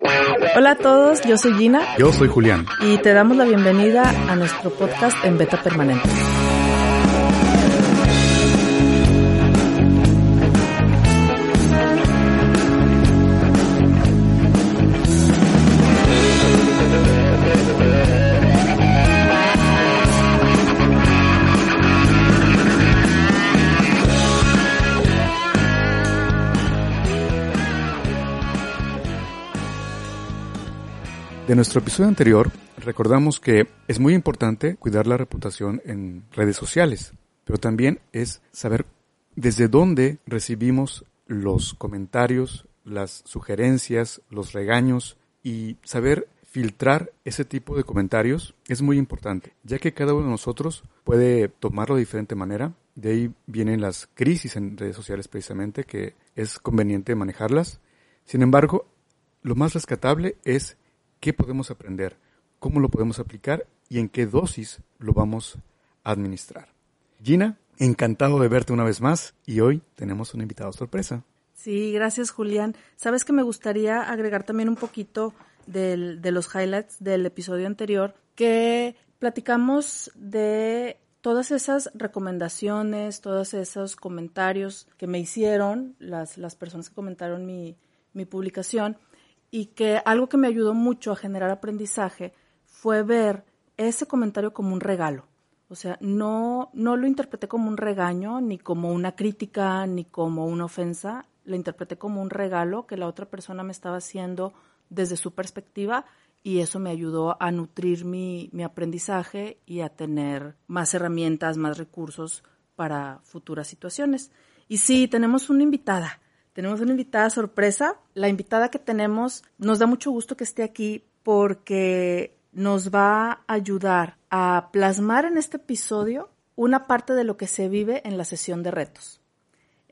Hola a todos, yo soy Gina. Yo soy Julián. Y te damos la bienvenida a nuestro podcast en beta permanente. De nuestro episodio anterior, recordamos que es muy importante cuidar la reputación en redes sociales, pero también es saber desde dónde recibimos los comentarios, las sugerencias, los regaños y saber filtrar ese tipo de comentarios es muy importante, ya que cada uno de nosotros puede tomarlo de diferente manera. De ahí vienen las crisis en redes sociales precisamente, que es conveniente manejarlas. Sin embargo, lo más rescatable es qué podemos aprender, cómo lo podemos aplicar y en qué dosis lo vamos a administrar. Gina, encantado de verte una vez más y hoy tenemos un invitado sorpresa. Sí, gracias Julián. Sabes que me gustaría agregar también un poquito de los highlights del episodio anterior, que platicamos de todas esas recomendaciones, todos esos comentarios que me hicieron las, las personas que comentaron mi, mi publicación y que algo que me ayudó mucho a generar aprendizaje fue ver ese comentario como un regalo. O sea, no, no lo interpreté como un regaño, ni como una crítica, ni como una ofensa. Lo interpreté como un regalo que la otra persona me estaba haciendo desde su perspectiva y eso me ayudó a nutrir mi, mi aprendizaje y a tener más herramientas, más recursos para futuras situaciones. Y sí, tenemos una invitada. Tenemos una invitada sorpresa. La invitada que tenemos nos da mucho gusto que esté aquí porque nos va a ayudar a plasmar en este episodio una parte de lo que se vive en la sesión de retos.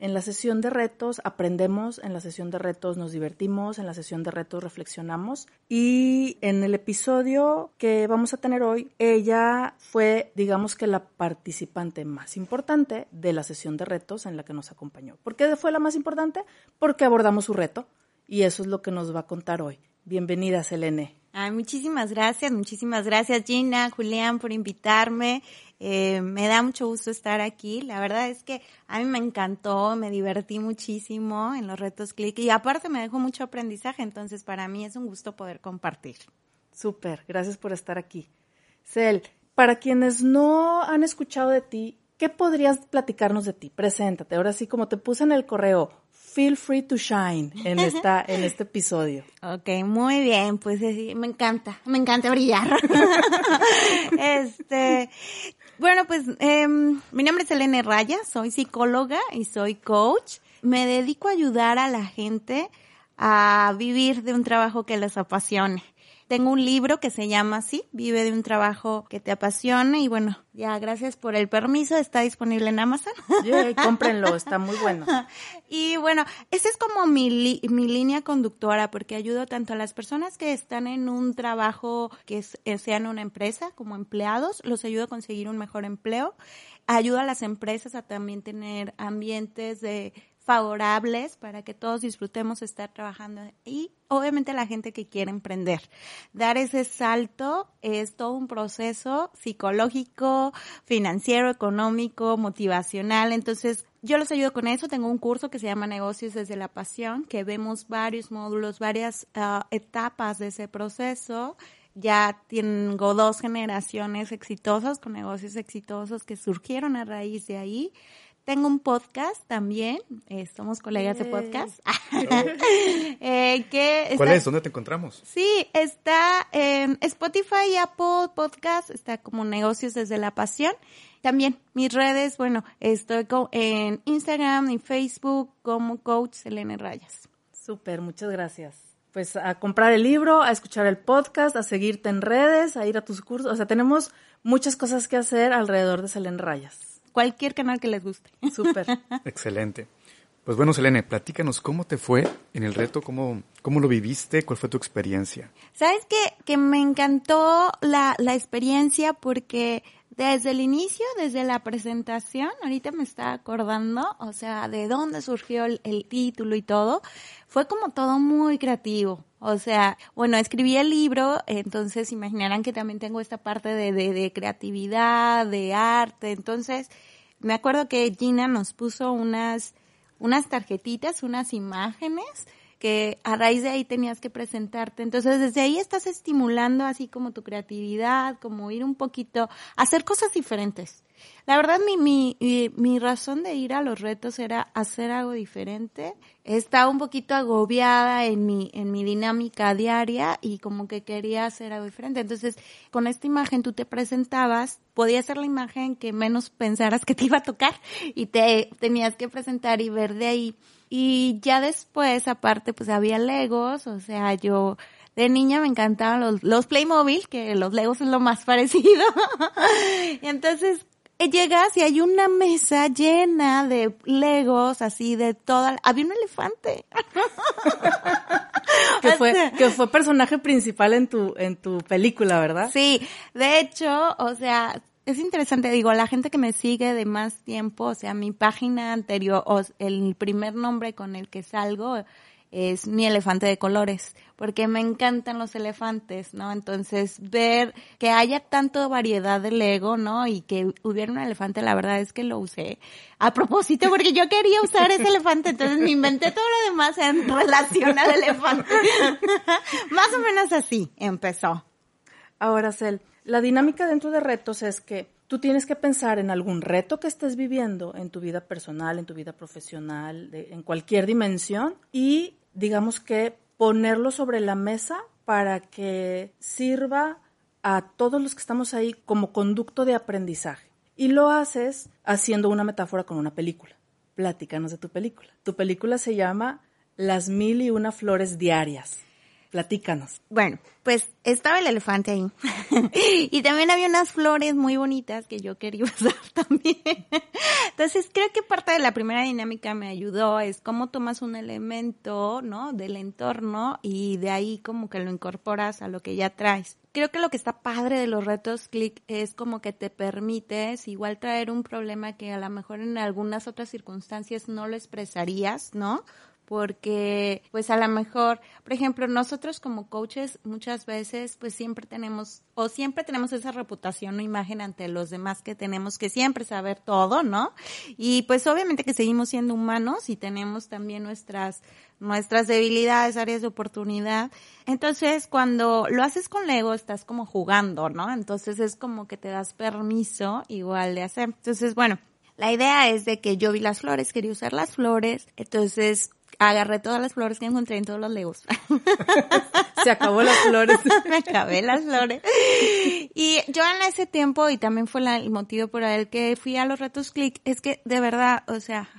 En la sesión de retos aprendemos, en la sesión de retos nos divertimos, en la sesión de retos reflexionamos y en el episodio que vamos a tener hoy, ella fue, digamos que la participante más importante de la sesión de retos en la que nos acompañó. ¿Por qué fue la más importante? Porque abordamos su reto y eso es lo que nos va a contar hoy. Bienvenida, Selene. Ay, muchísimas gracias, muchísimas gracias Gina, Julián por invitarme. Eh, me da mucho gusto estar aquí. La verdad es que a mí me encantó, me divertí muchísimo en los retos Click y aparte me dejó mucho aprendizaje, entonces para mí es un gusto poder compartir. Súper, gracias por estar aquí. Cel, para quienes no han escuchado de ti, ¿qué podrías platicarnos de ti? Preséntate. Ahora sí, como te puse en el correo, feel free to shine en esta en este episodio. Ok, muy bien, pues me encanta, me encanta brillar. este, bueno, pues eh, mi nombre es Elena Raya, soy psicóloga y soy coach. Me dedico a ayudar a la gente a vivir de un trabajo que les apasione. Tengo un libro que se llama así, Vive de un trabajo que te apasione y bueno, ya gracias por el permiso, está disponible en Amazon. Yeah, cómprenlo, está muy bueno. Y bueno, esa es como mi, mi línea conductora porque ayudo tanto a las personas que están en un trabajo que es, eh, sean una empresa como empleados, los ayudo a conseguir un mejor empleo. Ayudo a las empresas a también tener ambientes de favorables para que todos disfrutemos estar trabajando y obviamente la gente que quiere emprender. Dar ese salto es todo un proceso psicológico, financiero, económico, motivacional. Entonces, yo los ayudo con eso. Tengo un curso que se llama Negocios desde la Pasión, que vemos varios módulos, varias uh, etapas de ese proceso ya tengo dos generaciones exitosas con negocios exitosos que surgieron a raíz de ahí. Tengo un podcast también, eh, somos colegas de podcast. eh, que ¿Cuál es? ¿Dónde te encontramos? Sí, está en Spotify y Apple Podcast, está como Negocios desde la Pasión. También mis redes, bueno, estoy en Instagram y Facebook como Coach Selene Rayas. Súper, muchas gracias. pues a comprar el libro, a escuchar el podcast, a seguirte en redes, a ir a tus cursos. O sea, tenemos muchas cosas que hacer alrededor de Selene Rayas. Cualquier canal que les guste. Súper. Excelente. Pues bueno, Selene, platícanos cómo te fue en el reto, cómo, cómo lo viviste, cuál fue tu experiencia. Sabes que, que me encantó la, la experiencia porque desde el inicio, desde la presentación, ahorita me está acordando, o sea, de dónde surgió el, título y todo, fue como todo muy creativo. O sea, bueno, escribí el libro, entonces imaginarán que también tengo esta parte de, de, de creatividad, de arte, entonces me acuerdo que Gina nos puso unas unas tarjetitas, unas imágenes que a raíz de ahí tenías que presentarte. Entonces, desde ahí estás estimulando así como tu creatividad, como ir un poquito, hacer cosas diferentes. La verdad, mi, mi, mi razón de ir a los retos era hacer algo diferente. Estaba un poquito agobiada en mi, en mi dinámica diaria y como que quería hacer algo diferente. Entonces, con esta imagen tú te presentabas, podía ser la imagen que menos pensaras que te iba a tocar y te tenías que presentar y ver de ahí. Y ya después, aparte, pues había Legos, o sea, yo de niña me encantaban los, los Playmobil, que los Legos es lo más parecido. y entonces llegas y hay una mesa llena de legos, así de toda, había un elefante. que fue, que fue personaje principal en tu, en tu película, ¿verdad? Sí, de hecho, o sea, es interesante, digo, la gente que me sigue de más tiempo, o sea, mi página anterior, o el primer nombre con el que salgo es mi elefante de colores, porque me encantan los elefantes, ¿no? Entonces, ver que haya tanto variedad de Lego, ¿no? Y que hubiera un elefante, la verdad es que lo usé a propósito, porque yo quería usar ese elefante, entonces me inventé todo lo demás en relación al elefante. Más o menos así empezó. Ahora, Cel, la dinámica dentro de retos es que tú tienes que pensar en algún reto que estés viviendo en tu vida personal, en tu vida profesional, de, en cualquier dimensión y digamos que ponerlo sobre la mesa para que sirva a todos los que estamos ahí como conducto de aprendizaje. Y lo haces haciendo una metáfora con una película. Platícanos de tu película. Tu película se llama Las mil y una flores diarias. Platícanos. Bueno, pues estaba el elefante ahí. y también había unas flores muy bonitas que yo quería usar también. Entonces creo que parte de la primera dinámica me ayudó es cómo tomas un elemento, ¿no? Del entorno y de ahí como que lo incorporas a lo que ya traes. Creo que lo que está padre de los retos click es como que te permites igual traer un problema que a lo mejor en algunas otras circunstancias no lo expresarías, ¿no? Porque pues a lo mejor, por ejemplo, nosotros como coaches muchas veces pues siempre tenemos o siempre tenemos esa reputación o imagen ante los demás que tenemos que siempre saber todo, ¿no? Y pues obviamente que seguimos siendo humanos y tenemos también nuestras nuestras debilidades, áreas de oportunidad. Entonces, cuando lo haces con Lego, estás como jugando, ¿no? Entonces es como que te das permiso igual de hacer. Entonces, bueno, la idea es de que yo vi las flores, quería usar las flores, entonces agarré todas las flores que encontré en todos los legos. Se acabó las flores. Me acabé las flores. Y yo en ese tiempo, y también fue el motivo por el que fui a los retos click, es que de verdad, o sea,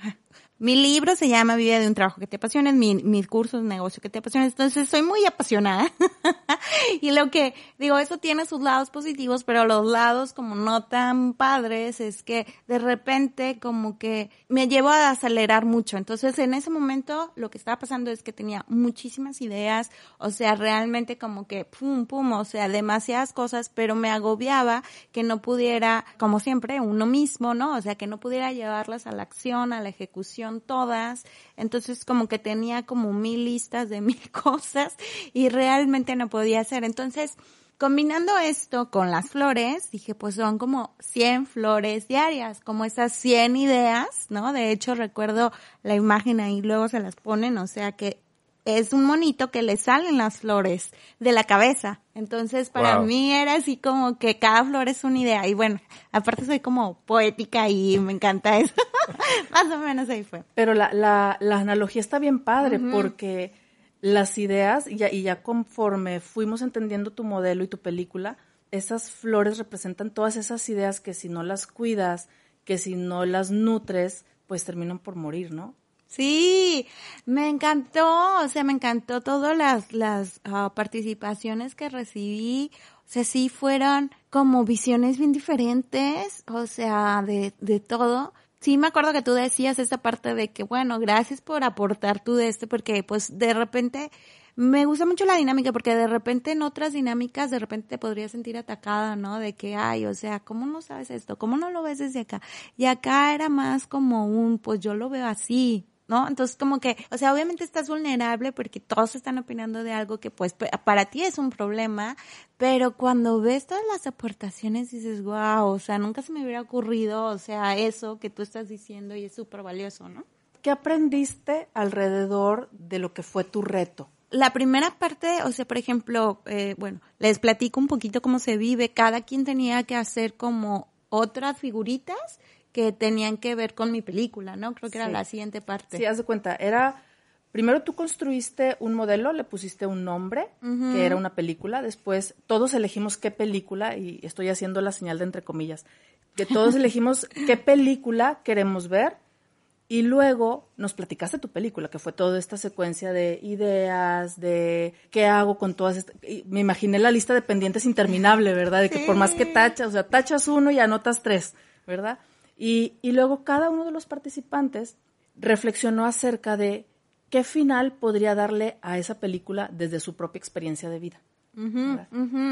mi libro se llama Vive de un trabajo que te apasione, mi, mis cursos, negocio que te apasione. Entonces soy muy apasionada. y lo que digo, eso tiene sus lados positivos, pero los lados como no tan padres es que de repente como que me llevo a acelerar mucho. Entonces en ese momento lo que estaba pasando es que tenía muchísimas ideas, o sea, realmente como que pum, pum, o sea, demasiadas cosas, pero me agobiaba que no pudiera, como siempre, uno mismo, ¿no? O sea, que no pudiera llevarlas a la acción, a la ejecución todas, entonces como que tenía como mil listas de mil cosas y realmente no podía hacer. Entonces, combinando esto con las flores, dije, pues son como 100 flores diarias, como esas 100 ideas, ¿no? De hecho, recuerdo la imagen ahí, luego se las ponen, o sea que es un monito que le salen las flores de la cabeza. Entonces, para wow. mí era así como que cada flor es una idea. Y bueno, aparte soy como poética y me encanta eso. Más o menos ahí fue. Pero la, la, la analogía está bien padre uh -huh. porque las ideas, y ya, y ya conforme fuimos entendiendo tu modelo y tu película, esas flores representan todas esas ideas que si no las cuidas, que si no las nutres, pues terminan por morir, ¿no? Sí, me encantó, o sea, me encantó todas las, las ah, participaciones que recibí. O sea, sí fueron como visiones bien diferentes, o sea, de, de todo. Sí, me acuerdo que tú decías esa parte de que, bueno, gracias por aportar tú de este, porque pues de repente me gusta mucho la dinámica porque de repente en otras dinámicas de repente te podrías sentir atacada, ¿no? De que, ay, o sea, ¿cómo no sabes esto? ¿Cómo no lo ves desde acá? Y acá era más como un, pues yo lo veo así, ¿no? Entonces como que, o sea, obviamente estás vulnerable porque todos están opinando de algo que pues para ti es un problema, pero cuando ves todas las aportaciones dices, wow, o sea, nunca se me hubiera ocurrido, o sea, eso que tú estás diciendo y es súper valioso, ¿no? ¿Qué aprendiste alrededor de lo que fue tu reto? la primera parte, o sea, por ejemplo, eh, bueno, les platico un poquito cómo se vive. Cada quien tenía que hacer como otras figuritas que tenían que ver con mi película, ¿no? Creo que era la siguiente parte. Sí, haz de cuenta, era, primero tú construiste un modelo, le pusiste un nombre, que era una película, después todos elegimos qué película, y estoy haciendo la señal de entre comillas, que todos elegimos qué película queremos ver, y luego nos platicaste tu película, que fue toda esta secuencia de ideas, de qué hago con todas estas... Me imaginé la lista de pendientes interminable, ¿verdad? De que por más que tachas, o sea, tachas uno y anotas tres, ¿verdad? Y, y luego cada uno de los participantes reflexionó acerca de qué final podría darle a esa película desde su propia experiencia de vida.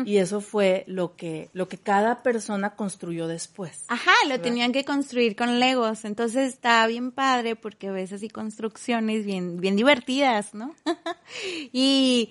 Y eso fue lo que, lo que cada persona construyó después. Ajá, lo tenían que construir con Legos. Entonces está bien padre porque ves así construcciones bien, bien divertidas, ¿no? y,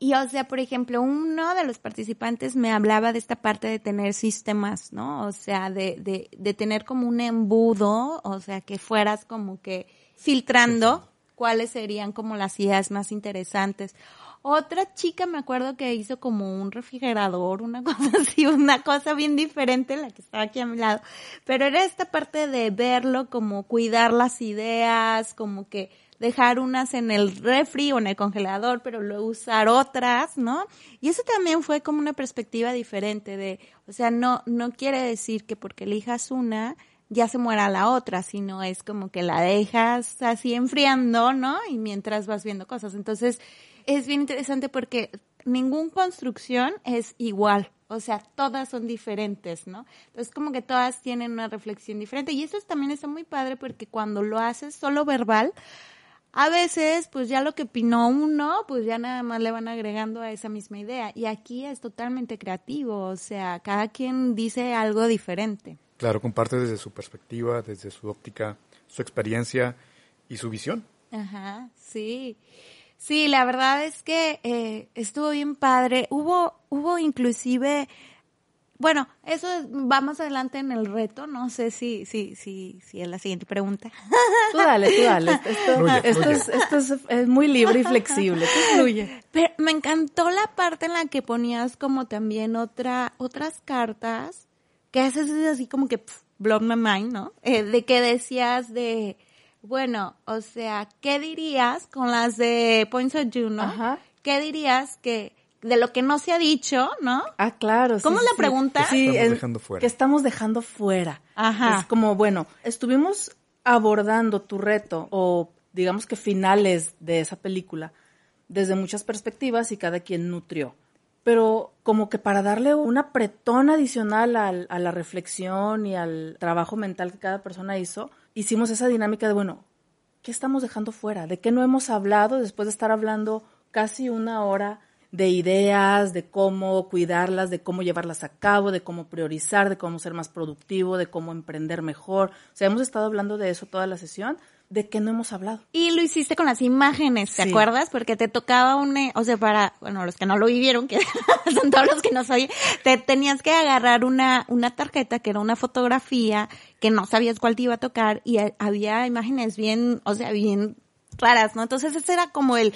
y, o sea, por ejemplo, uno de los participantes me hablaba de esta parte de tener sistemas, ¿no? O sea, de, de, de tener como un embudo, o sea, que fueras como que filtrando cuáles serían como las ideas más interesantes otra chica me acuerdo que hizo como un refrigerador, una cosa así, una cosa bien diferente, la que estaba aquí a mi lado. Pero era esta parte de verlo, como cuidar las ideas, como que dejar unas en el refri o en el congelador, pero luego usar otras, ¿no? Y eso también fue como una perspectiva diferente de, o sea, no, no quiere decir que porque elijas una, ya se muera la otra, sino es como que la dejas así enfriando, ¿no? Y mientras vas viendo cosas. Entonces, es bien interesante porque ninguna construcción es igual. O sea, todas son diferentes, ¿no? Entonces, como que todas tienen una reflexión diferente. Y eso también está muy padre porque cuando lo haces solo verbal, a veces, pues ya lo que opinó uno, pues ya nada más le van agregando a esa misma idea. Y aquí es totalmente creativo, o sea, cada quien dice algo diferente. Claro, comparte desde su perspectiva, desde su óptica, su experiencia y su visión. Ajá, sí. Sí, la verdad es que eh, estuvo bien padre. Hubo, hubo inclusive, bueno, eso va más adelante en el reto. No sé si, si, si, si es la siguiente pregunta. Tú dale, tú dale. Esto, esto, Es, esto es, muy libre y flexible. fluye. Pero me encantó la parte en la que ponías como también otra, otras cartas que haces así como que blow my mind, ¿no? Eh, de que decías de bueno, o sea, ¿qué dirías con las de Points of Juno? Ajá. ¿Qué dirías que de lo que no se ha dicho, ¿no? Ah, claro. ¿Cómo la pregunta? Sí, estamos dejando fuera. que estamos dejando fuera. Ajá. Es como, bueno, estuvimos abordando tu reto o digamos que finales de esa película desde muchas perspectivas y cada quien nutrió. Pero como que para darle un apretón adicional a la reflexión y al trabajo mental que cada persona hizo, hicimos esa dinámica de, bueno, ¿qué estamos dejando fuera? ¿De qué no hemos hablado después de estar hablando casi una hora de ideas, de cómo cuidarlas, de cómo llevarlas a cabo, de cómo priorizar, de cómo ser más productivo, de cómo emprender mejor? O sea, hemos estado hablando de eso toda la sesión de qué no hemos hablado. Y lo hiciste con las imágenes, ¿te acuerdas? Porque te tocaba un, eh, o sea, para, bueno, los que no lo vivieron, que son todos los que no sabían, te tenías que agarrar una, una tarjeta que era una fotografía que no sabías cuál te iba a tocar y había imágenes bien, o sea, bien raras, ¿no? Entonces ese era como el,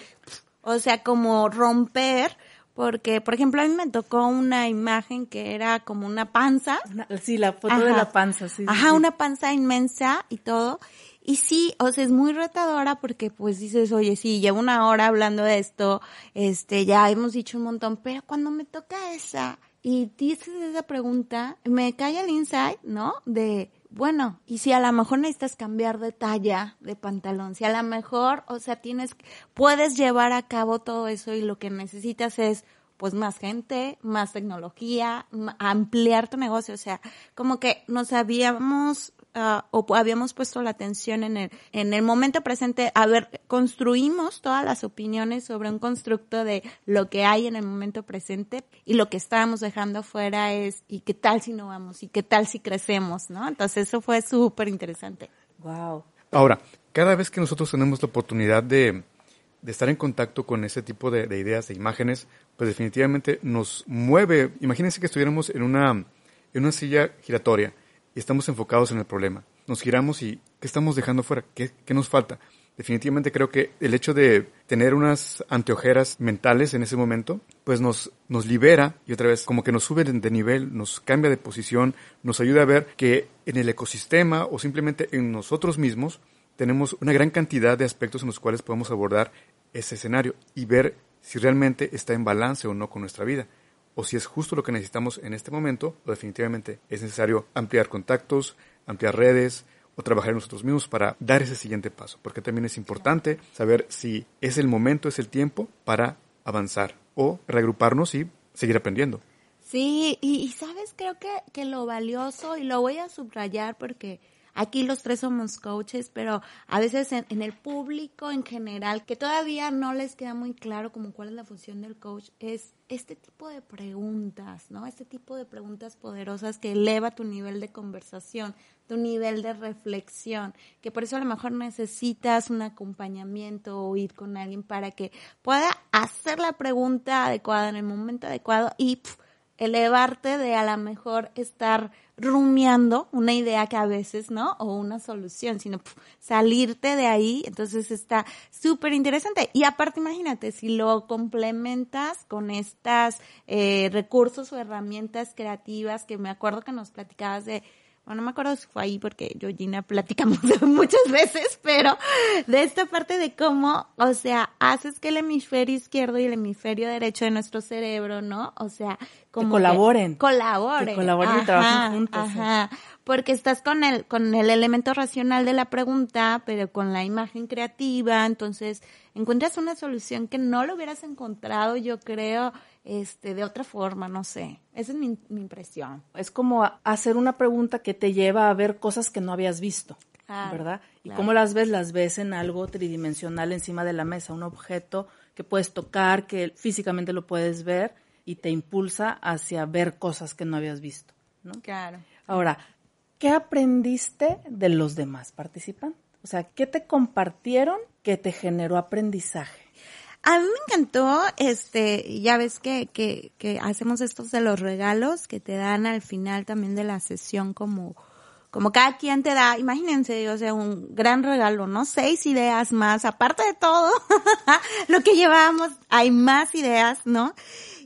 o sea, como romper, porque, por ejemplo, a mí me tocó una imagen que era como una panza. sí, la foto de la panza, sí. Ajá, una panza inmensa y todo. Y sí, o sea, es muy retadora porque pues dices, oye, sí, llevo una hora hablando de esto, este, ya hemos dicho un montón, pero cuando me toca esa y dices esa pregunta, me cae el insight, ¿no? De, bueno, y si a lo mejor necesitas cambiar de talla de pantalón, si a lo mejor, o sea, tienes, puedes llevar a cabo todo eso y lo que necesitas es pues más gente, más tecnología, ampliar tu negocio, o sea, como que nos habíamos uh, o habíamos puesto la atención en el, en el momento presente, a ver, construimos todas las opiniones sobre un constructo de lo que hay en el momento presente y lo que estábamos dejando fuera es, ¿y qué tal si no vamos? ¿Y qué tal si crecemos? ¿No? Entonces eso fue súper interesante. Wow. Ahora, cada vez que nosotros tenemos la oportunidad de, de estar en contacto con ese tipo de, de, ideas, de imágenes, pues definitivamente nos mueve. Imagínense que estuviéramos en una, en una silla giratoria y estamos enfocados en el problema. Nos giramos y ¿qué estamos dejando fuera? ¿Qué, qué nos falta? Definitivamente creo que el hecho de tener unas anteojeras mentales en ese momento, pues nos, nos libera y otra vez como que nos sube de, nivel, nos cambia de posición, nos ayuda a ver que en el ecosistema o simplemente en nosotros mismos tenemos una gran cantidad de aspectos en los cuales podemos abordar ese escenario y ver si realmente está en balance o no con nuestra vida, o si es justo lo que necesitamos en este momento, o definitivamente es necesario ampliar contactos, ampliar redes, o trabajar nosotros mismos para dar ese siguiente paso, porque también es importante saber si es el momento, es el tiempo para avanzar o reagruparnos y seguir aprendiendo. Sí, y, y sabes, creo que, que lo valioso, y lo voy a subrayar porque Aquí los tres somos coaches, pero a veces en, en, el público en general, que todavía no les queda muy claro como cuál es la función del coach, es este tipo de preguntas, ¿no? Este tipo de preguntas poderosas que eleva tu nivel de conversación, tu nivel de reflexión, que por eso a lo mejor necesitas un acompañamiento o ir con alguien para que pueda hacer la pregunta adecuada en el momento adecuado y pff, elevarte de a lo mejor estar rumiando una idea que a veces, ¿no? O una solución, sino salirte de ahí. Entonces está súper interesante. Y aparte, imagínate, si lo complementas con estas eh, recursos o herramientas creativas que me acuerdo que nos platicabas de bueno, no me acuerdo si fue ahí porque yo y Gina platicamos muchas veces, pero de esta parte de cómo, o sea, haces que el hemisferio izquierdo y el hemisferio derecho de nuestro cerebro, ¿no? O sea, como que colaboren. Que colaboren. Que colaboren y trabajen juntos. Ajá. Sí. Porque estás con el, con el elemento racional de la pregunta, pero con la imagen creativa, entonces encuentras una solución que no lo hubieras encontrado, yo creo, este, de otra forma, no sé. Esa es mi, mi impresión. Es como hacer una pregunta que te lleva a ver cosas que no habías visto. Claro, ¿Verdad? Y claro. cómo las ves, las ves en algo tridimensional encima de la mesa, un objeto que puedes tocar, que físicamente lo puedes ver y te impulsa hacia ver cosas que no habías visto. ¿no? Claro. Ahora, ¿qué aprendiste de los demás participantes? O sea, ¿qué te compartieron que te generó aprendizaje? A mí me encantó, este, ya ves que, que, que hacemos estos de los regalos que te dan al final también de la sesión como, como cada quien te da, imagínense, o sea, un gran regalo, ¿no? Seis ideas más, aparte de todo lo que llevábamos, hay más ideas, ¿no?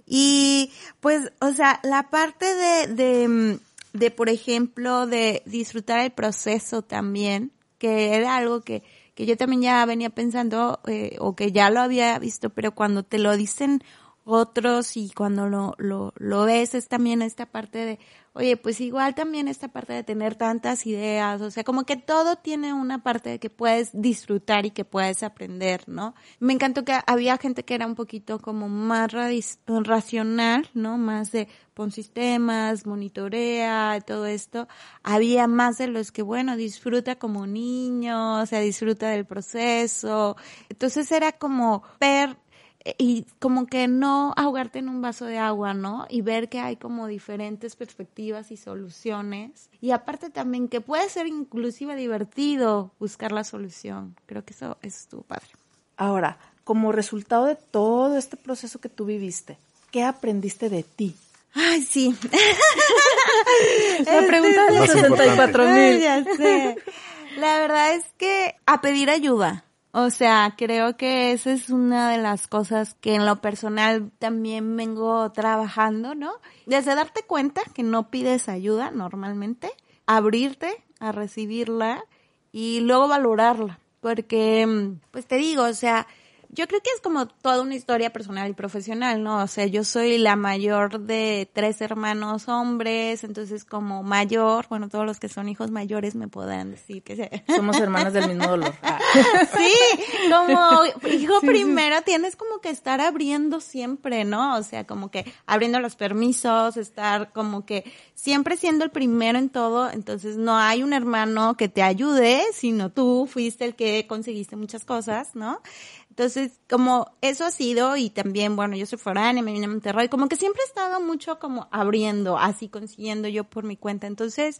Y pues, o sea, la parte de, de, de, por ejemplo, de disfrutar el proceso también, que era algo que, que yo también ya venía pensando, eh, o que ya lo había visto, pero cuando te lo dicen otros y cuando lo, lo, lo ves es también esta parte de, oye, pues igual también esta parte de tener tantas ideas, o sea, como que todo tiene una parte de que puedes disfrutar y que puedes aprender, ¿no? Me encantó que había gente que era un poquito como más racional, ¿no? Más de pon sistemas, monitorea, todo esto. Había más de los que, bueno, disfruta como niño, o sea, disfruta del proceso. Entonces era como ver y como que no ahogarte en un vaso de agua, ¿no? Y ver que hay como diferentes perspectivas y soluciones. Y aparte también que puede ser inclusive divertido buscar la solución. Creo que eso, eso estuvo padre. Ahora, como resultado de todo este proceso que tú viviste, ¿qué aprendiste de ti? Ay, sí. la pregunta de los 64 mil. La verdad es que a pedir ayuda. O sea, creo que esa es una de las cosas que en lo personal también vengo trabajando, ¿no? Desde darte cuenta que no pides ayuda normalmente, abrirte a recibirla y luego valorarla. Porque, pues te digo, o sea, yo creo que es como toda una historia personal y profesional, ¿no? O sea, yo soy la mayor de tres hermanos hombres, entonces como mayor, bueno, todos los que son hijos mayores me podrán decir que somos hermanas del mismo dolor. Ah. Sí, como hijo primero tienes como que estar abriendo siempre, ¿no? O sea, como que abriendo los permisos, estar como que siempre siendo el primero en todo, entonces no hay un hermano que te ayude, sino tú fuiste el que conseguiste muchas cosas, ¿no? Entonces, como eso ha sido, y también, bueno, yo soy foránea, me vine a Monterrey, como que siempre he estado mucho como abriendo, así consiguiendo yo por mi cuenta. Entonces,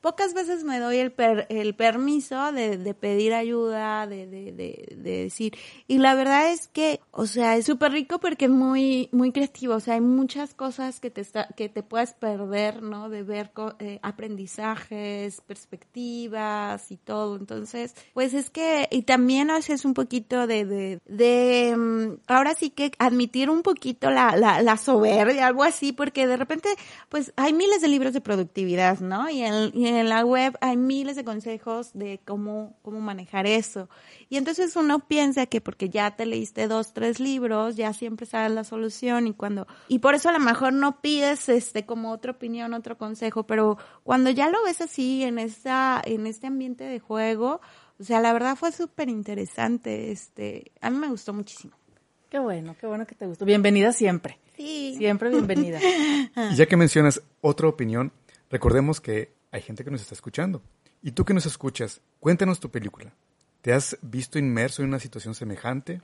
pocas veces me doy el, el permiso de, de, pedir ayuda, de, de, de, decir. Y la verdad es que, o sea, es súper rico porque es muy, muy creativo. O sea, hay muchas cosas que te, está, que te puedes perder, ¿no? De ver eh, aprendizajes, perspectivas y todo. Entonces, pues es que, y también haces un poquito de, de, de, mm, ahora sí que admitir un poquito la, la, la soberbia, algo así, porque de repente, pues hay miles de libros de productividad, ¿no? Y el, en la web hay miles de consejos de cómo, cómo manejar eso. Y entonces uno piensa que porque ya te leíste dos, tres libros, ya siempre sabes la solución y cuando, y por eso a lo mejor no pides este como otra opinión, otro consejo, pero cuando ya lo ves así en esa, en este ambiente de juego, o sea, la verdad fue súper interesante, este, a mí me gustó muchísimo. Qué bueno, qué bueno que te gustó. Bienvenida siempre. Sí. Siempre bienvenida. y ya que mencionas otra opinión, recordemos que hay gente que nos está escuchando. Y tú que nos escuchas, cuéntanos tu película. ¿Te has visto inmerso en una situación semejante?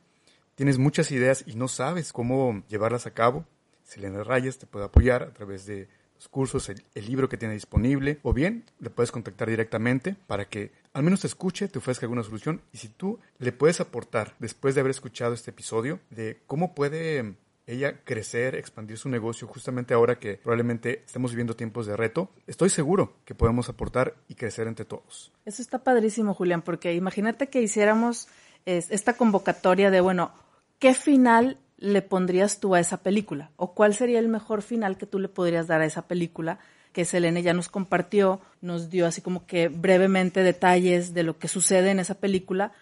¿Tienes muchas ideas y no sabes cómo llevarlas a cabo? Selena Rayas te puede apoyar a través de los cursos, el, libro que tiene disponible, o bien le puedes contactar directamente para que al menos te escuche, te ofrezca alguna solución y si tú le puedes aportar después de haber escuchado este episodio de cómo puede ella crecer, expandir su negocio justamente ahora que probablemente estemos viviendo tiempos de reto, estoy seguro que podemos aportar y crecer entre todos. Eso está padrísimo, Julián, porque imagínate que hiciéramos esta convocatoria de, bueno, ¿qué final le pondrías tú a esa película? ¿O cuál sería el mejor final que tú le podrías dar a esa película? que Selene ya nos compartió, nos dio así como que brevemente detalles de lo que sucede en esa película,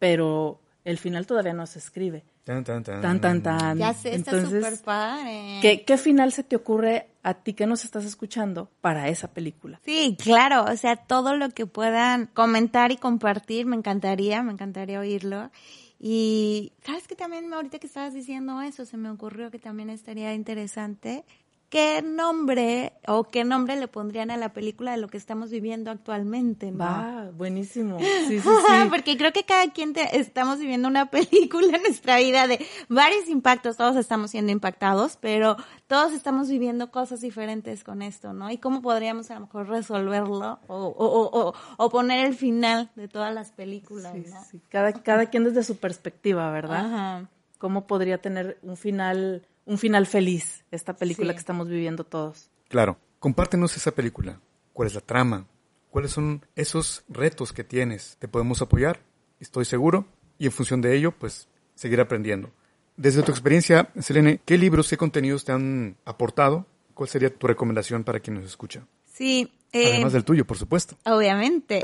pero el final todavía no se escribe. Tan, tan, tan. Tan, tan, tan. Ya sé, está súper padre. ¿qué, ¿Qué final se te ocurre a ti que nos estás escuchando para esa película? Sí, claro, o sea, todo lo que puedan comentar y compartir, me encantaría, me encantaría oírlo. Y sabes que también ahorita que estabas diciendo eso, se me ocurrió que también estaría interesante ¿qué nombre o qué nombre le pondrían a la película de lo que estamos viviendo actualmente? ¿no? Va, buenísimo. Sí, sí, sí. Porque creo que cada quien estamos viviendo una película en nuestra vida de varios impactos, todos estamos siendo impactados, pero todos estamos viviendo cosas diferentes con esto, ¿no? Y cómo podríamos a lo mejor resolverlo o, o, o, o poner el final de todas las películas, sí, ¿no? Sí. Cada, cada quien desde su perspectiva, ¿verdad? Ajá. ¿Cómo podría tener un final un final feliz, esta película que estamos viviendo todos. Claro, compártenos esa película. ¿Cuál es la trama? ¿Cuáles son esos retos que tienes? ¿Te podemos apoyar? Estoy seguro. Y en función de ello, pues, seguir aprendiendo. Desde tu experiencia, Selene, ¿qué libros, qué contenidos te han aportado? ¿Cuál sería tu recomendación para quien nos escucha? Sí. Eh, Además del tuyo, por supuesto. Obviamente.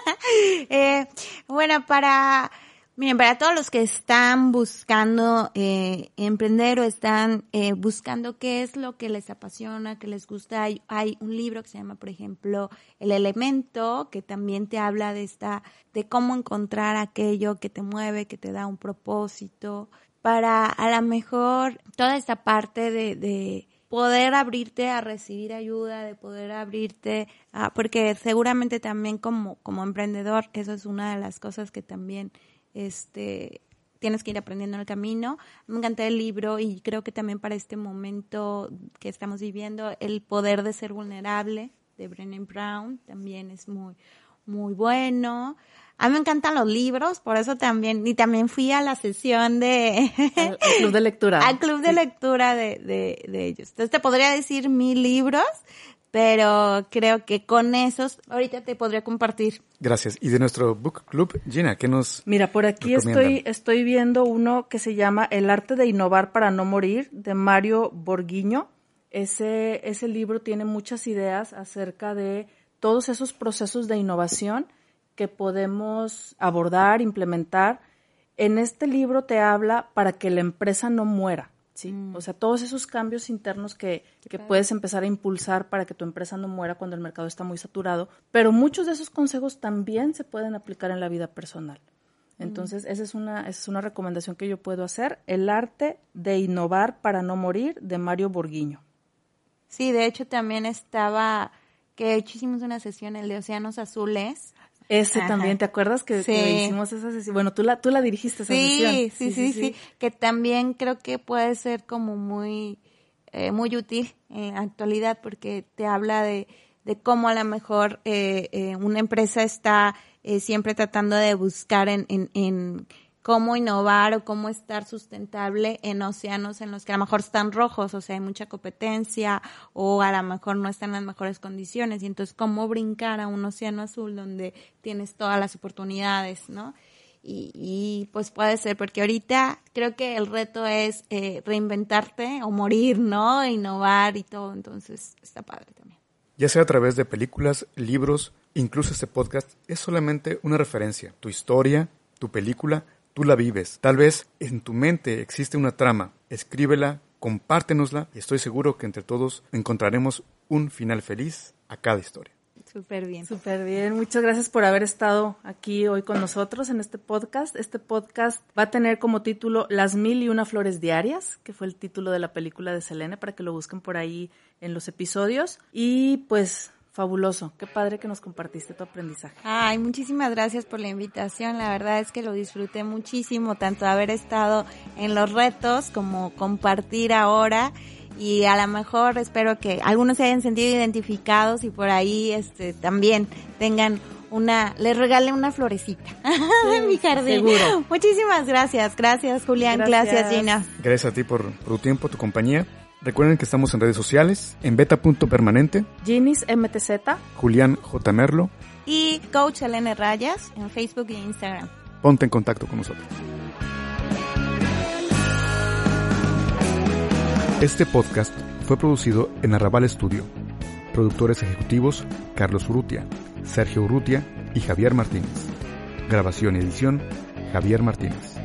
eh, bueno, para Miren, para todos los que están buscando eh, emprender o están eh, buscando qué es lo que les apasiona, que les gusta, hay, hay, un libro que se llama, por ejemplo, El Elemento, que también te habla de esta, de cómo encontrar aquello que te mueve, que te da un propósito, para a lo mejor toda esta parte de, de poder abrirte a recibir ayuda, de poder abrirte a, porque seguramente también como, como emprendedor, eso es una de las cosas que también este, tienes que ir aprendiendo en el camino. Me encanta el libro y creo que también para este momento que estamos viviendo, El poder de ser vulnerable de Brené Brown también es muy, muy bueno. A mí me encantan los libros, por eso también, y también fui a la sesión de... Al, club de lectura. al club de lectura de, de, de ellos. Entonces te podría decir mil libros, pero creo que con esos ahorita te podría compartir. Gracias. Y de nuestro book club, Gina, ¿qué nos Mira, por aquí estoy estoy viendo uno que se llama El arte de innovar para no morir de Mario Borguiño. Ese ese libro tiene muchas ideas acerca de todos esos procesos de innovación que podemos abordar, implementar En este libro te habla para que la empresa no muera. ¿Sí? Mm. O sea, todos esos cambios internos que, que puedes empezar a impulsar para que tu empresa no muera cuando el mercado está muy saturado, pero muchos de esos consejos también se pueden aplicar en la vida personal. Entonces, esa, es una, esa es una recomendación que yo puedo hacer, El arte de innovar para no morir, de Mario Borguiño. Sí, de hecho también estaba, que de hecho hicimos una sesión, el de Océanos Azules. Ese Ajá. también, ¿te acuerdas que, Sí. que hicimos esa sesión? Bueno, tú la, tú la dirigiste esa sesión. Sí, sí, sí, sí, que también creo que puede ser como muy, eh, muy útil en la actualidad porque te habla de, de cómo a lo mejor eh, eh, una empresa está eh, siempre tratando de buscar en, en, en cómo innovar o cómo estar sustentable en océanos en los que a lo mejor están rojos, o sea, hay mucha competencia o a lo mejor no están en las mejores condiciones y entonces cómo brincar a un océano azul donde tienes todas las oportunidades, ¿no? Y, pues puede ser, porque ahorita creo que el reto es eh, reinventarte o morir, ¿no? Innovar y todo, entonces está padre también. Ya sea a través de películas, libros, incluso este podcast, es solamente una referencia. Tu historia, tu película, tú la vives. Tal vez en tu mente existe una trama. Escríbela, compártenosla y estoy seguro que entre todos encontraremos un final feliz a cada historia. Súper bien. Súper bien, muchas gracias por haber estado aquí hoy con nosotros en este podcast. Este podcast va a tener como título Las mil y una flores diarias, que fue el título de la película de Selene, para que lo busquen por ahí en los episodios. Y pues fabuloso, qué padre que nos compartiste tu aprendizaje. Ay, muchísimas gracias por la invitación. La verdad es que lo disfruté muchísimo, tanto haber estado en los retos como compartir ahora. Y a lo mejor espero que algunos se hayan sentido identificados y por ahí este también tengan una, les regale una florecita en mi jardín. seguro. Muchísimas gracias. Gracias, Julián. Gracias. Gracias, Gina. Gracias a ti por, por tu tiempo, tu compañía. Recuerden que estamos en redes sociales, en beta.permanente, Ginis MTZ, Julián J. Merlo, Y Coach Selene Rayas en Facebook e Instagram. ponte en contacto con nosotros. Este podcast fue producido en Arrabal Studio. Productores ejecutivos Carlos Urrutia, Sergio Urrutia y Javier Martínez. Grabación y edición Javier Martínez.